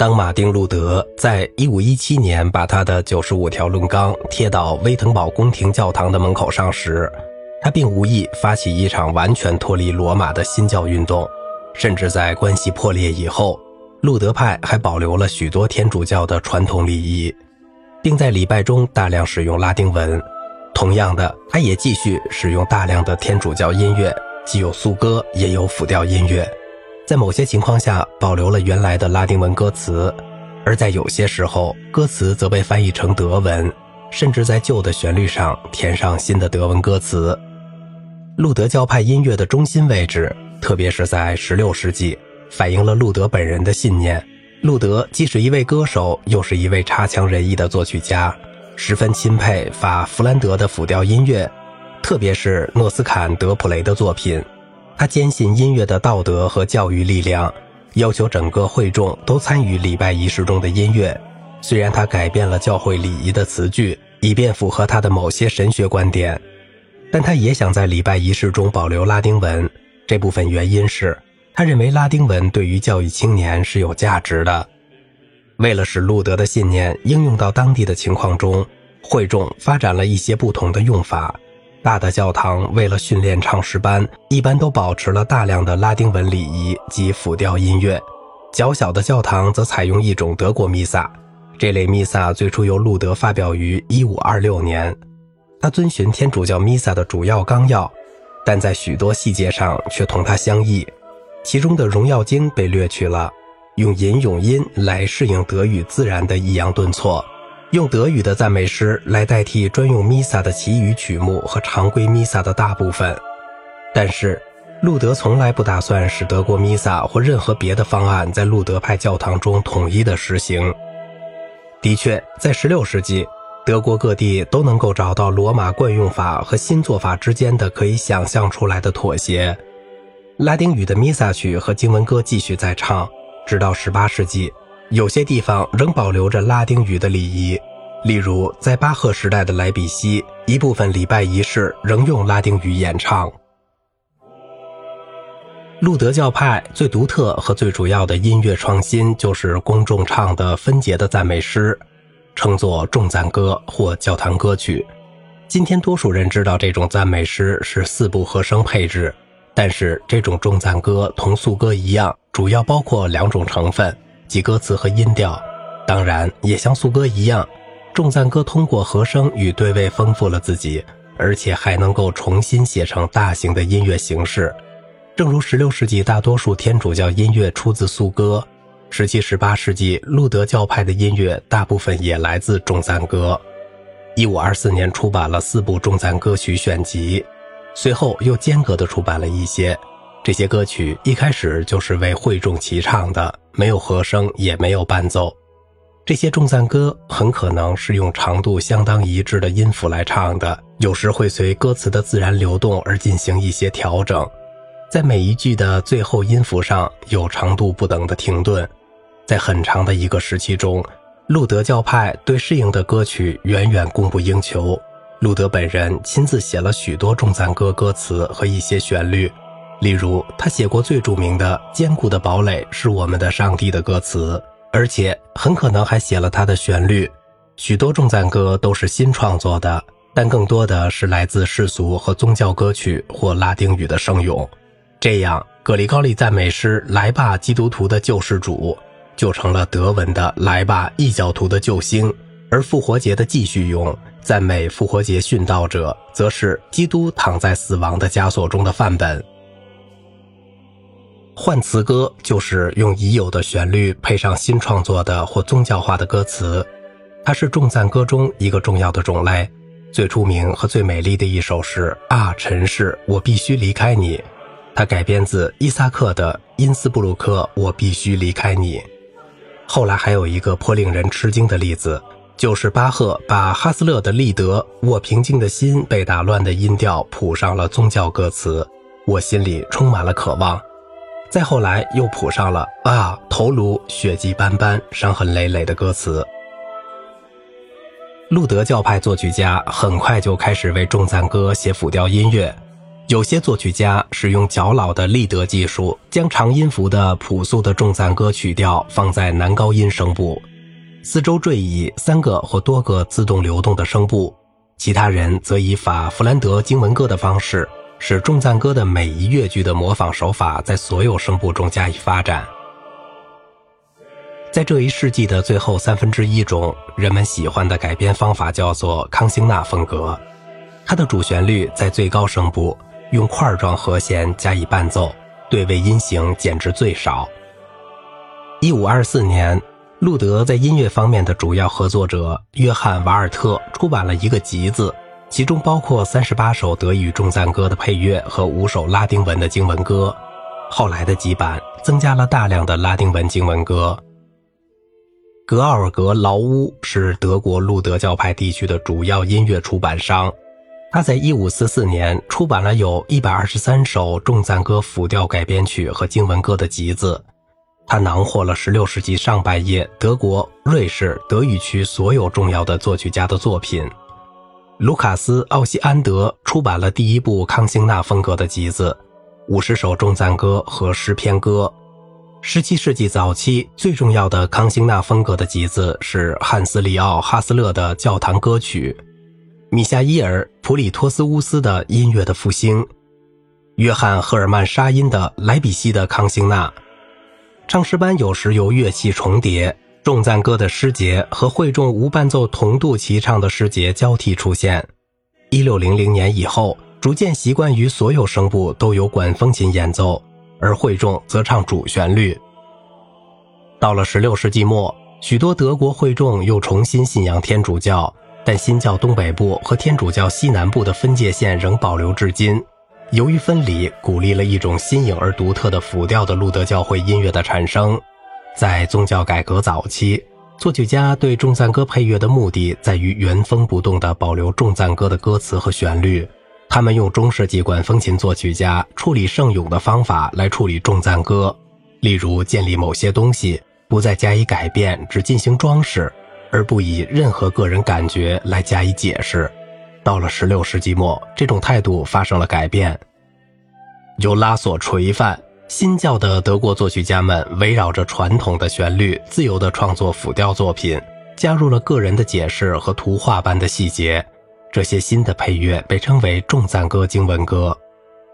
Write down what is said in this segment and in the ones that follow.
当马丁·路德在1517年把他的九十五条论纲贴到威腾堡宫廷教堂的门口上时，他并无意发起一场完全脱离罗马的新教运动。甚至在关系破裂以后，路德派还保留了许多天主教的传统礼仪，并在礼拜中大量使用拉丁文。同样的，他也继续使用大量的天主教音乐，既有素歌，也有辅调音乐。在某些情况下，保留了原来的拉丁文歌词，而在有些时候，歌词则被翻译成德文，甚至在旧的旋律上填上新的德文歌词。路德教派音乐的中心位置，特别是在16世纪，反映了路德本人的信念。路德既是一位歌手，又是一位差强人意的作曲家，十分钦佩法弗兰德的辅调音乐，特别是诺斯坎德普雷的作品。他坚信音乐的道德和教育力量，要求整个会众都参与礼拜仪式中的音乐。虽然他改变了教会礼仪的词句，以便符合他的某些神学观点，但他也想在礼拜仪式中保留拉丁文。这部分原因是他认为拉丁文对于教育青年是有价值的。为了使路德的信念应用到当地的情况中，会众发展了一些不同的用法。大的教堂为了训练唱诗班，一般都保持了大量的拉丁文礼仪及辅调音乐；较小的教堂则采用一种德国弥撒。这类弥撒最初由路德发表于1526年，他遵循天主教弥撒的主要纲要，但在许多细节上却同他相异。其中的荣耀经被略去了，用吟咏音来适应德语自然的抑扬顿挫。用德语的赞美诗来代替专用弥撒的其余曲目和常规弥撒的大部分，但是路德从来不打算使德国弥撒或任何别的方案在路德派教堂中统一的实行。的确，在16世纪，德国各地都能够找到罗马惯用法和新做法之间的可以想象出来的妥协。拉丁语的弥撒曲和经文歌继续在唱，直到18世纪。有些地方仍保留着拉丁语的礼仪，例如在巴赫时代的莱比锡，一部分礼拜仪式仍用拉丁语演唱。路德教派最独特和最主要的音乐创新就是公众唱的分节的赞美诗，称作众赞歌或教堂歌曲。今天多数人知道这种赞美诗是四部和声配置，但是这种众赞歌同素歌一样，主要包括两种成分。及歌词和音调，当然也像素歌一样，众赞歌通过和声与对位丰富了自己，而且还能够重新写成大型的音乐形式。正如16世纪大多数天主教音乐出自素歌，17、18世纪路德教派的音乐大部分也来自众赞歌。1524年出版了四部众赞歌曲选集，随后又间隔地出版了一些。这些歌曲一开始就是为会众齐唱的，没有和声，也没有伴奏。这些众赞歌很可能是用长度相当一致的音符来唱的，有时会随歌词的自然流动而进行一些调整。在每一句的最后音符上有长度不等的停顿。在很长的一个时期中，路德教派对适应的歌曲远远供不应求。路德本人亲自写了许多众赞歌歌词和一些旋律。例如，他写过最著名的《坚固的堡垒是我们的上帝》的歌词，而且很可能还写了它的旋律。许多重赞歌都是新创作的，但更多的是来自世俗和宗教歌曲或拉丁语的圣咏。这样，格里高利赞美诗“来吧，基督徒的救世主”就成了德文的“来吧，异教徒的救星”，而复活节的继续咏赞美复活节殉道者，则是基督躺在死亡的枷锁中的范本。换词歌就是用已有的旋律配上新创作的或宗教化的歌词，它是众赞歌中一个重要的种类。最出名和最美丽的一首是《啊，尘世，我必须离开你》，它改编自伊萨克的《因斯布鲁克，我必须离开你》。后来还有一个颇令人吃惊的例子，就是巴赫把哈斯勒的《利德》“我平静的心被打乱”的音调谱上了宗教歌词，我心里充满了渴望。再后来又谱上了啊，头颅血迹斑斑、伤痕累累的歌词。路德教派作曲家很快就开始为众赞歌写辅调音乐，有些作曲家使用较老的立德技术，将长音符的朴素的重赞歌曲调放在男高音声部，四周缀以三个或多个自动流动的声部。其他人则以法弗兰德经文歌的方式，使重赞歌的每一乐句的模仿手法在所有声部中加以发展。在这一世纪的最后三分之一中，人们喜欢的改编方法叫做康辛纳风格。它的主旋律在最高声部，用块状和弦加以伴奏，对位音型简直最少。一五二四年。路德在音乐方面的主要合作者约翰·瓦尔特出版了一个集子，其中包括三十八首德语重赞歌的配乐和五首拉丁文的经文歌。后来的几版增加了大量的拉丁文经文歌。格奥尔格·劳乌是德国路德教派地区的主要音乐出版商，他在一五四四年出版了有一百二十三首重赞歌辅调改编曲和经文歌的集子。他囊获了16世纪上半叶德国、瑞士、德语区所有重要的作曲家的作品。卢卡斯·奥西安德出版了第一部康辛纳风格的集子，五十首重赞歌和诗篇歌。17世纪早期最重要的康辛纳风格的集子是汉斯·里奥·哈斯勒的教堂歌曲，米夏伊尔·普里托斯乌斯的音乐的复兴，约翰·赫尔曼·沙因的莱比锡的康辛纳。唱诗班有时由乐器重叠、重赞歌的诗节和会众无伴奏同度齐唱的诗节交替出现。一六零零年以后，逐渐习惯于所有声部都由管风琴演奏，而会众则唱主旋律。到了十六世纪末，许多德国会众又重新信仰天主教，但新教东北部和天主教西南部的分界线仍保留至今。由于分离，鼓励了一种新颖而独特的辅调的路德教会音乐的产生。在宗教改革早期，作曲家对重赞歌配乐的目的在于原封不动地保留重赞歌的歌词和旋律。他们用中世纪管风琴作曲家处理圣咏的方法来处理重赞歌，例如建立某些东西，不再加以改变，只进行装饰，而不以任何个人感觉来加以解释。到了十六世纪末，这种态度发生了改变。由拉索垂范新教的德国作曲家们围绕着传统的旋律，自由地创作辅调作品，加入了个人的解释和图画般的细节。这些新的配乐被称为重赞歌经文歌。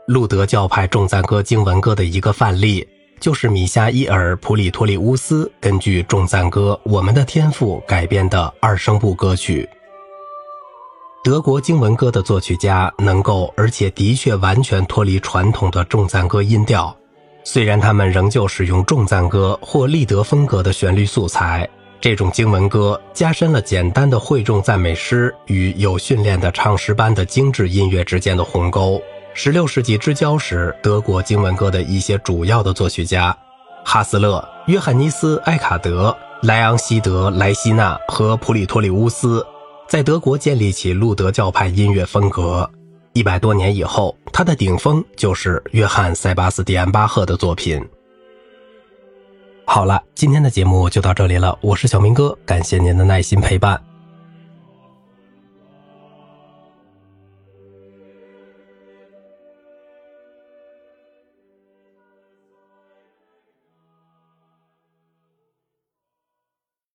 路德教派重赞歌经文歌的一个范例，就是米夏伊尔·普里托利乌斯根据重赞歌《我们的天赋》改编的二声部歌曲。德国经文歌的作曲家能够，而且的确完全脱离传统的重赞歌音调。虽然他们仍旧使用重赞歌或立德风格的旋律素材，这种经文歌加深了简单的会众赞美诗与有训练的唱诗班的精致音乐之间的鸿沟。16世纪之交时，德国经文歌的一些主要的作曲家哈斯勒、约翰尼斯·埃卡德、莱昂西德·莱西纳和普里托里乌斯。在德国建立起路德教派音乐风格，一百多年以后，他的顶峰就是约翰·塞巴斯蒂安·巴赫的作品。好了，今天的节目就到这里了，我是小明哥，感谢您的耐心陪伴。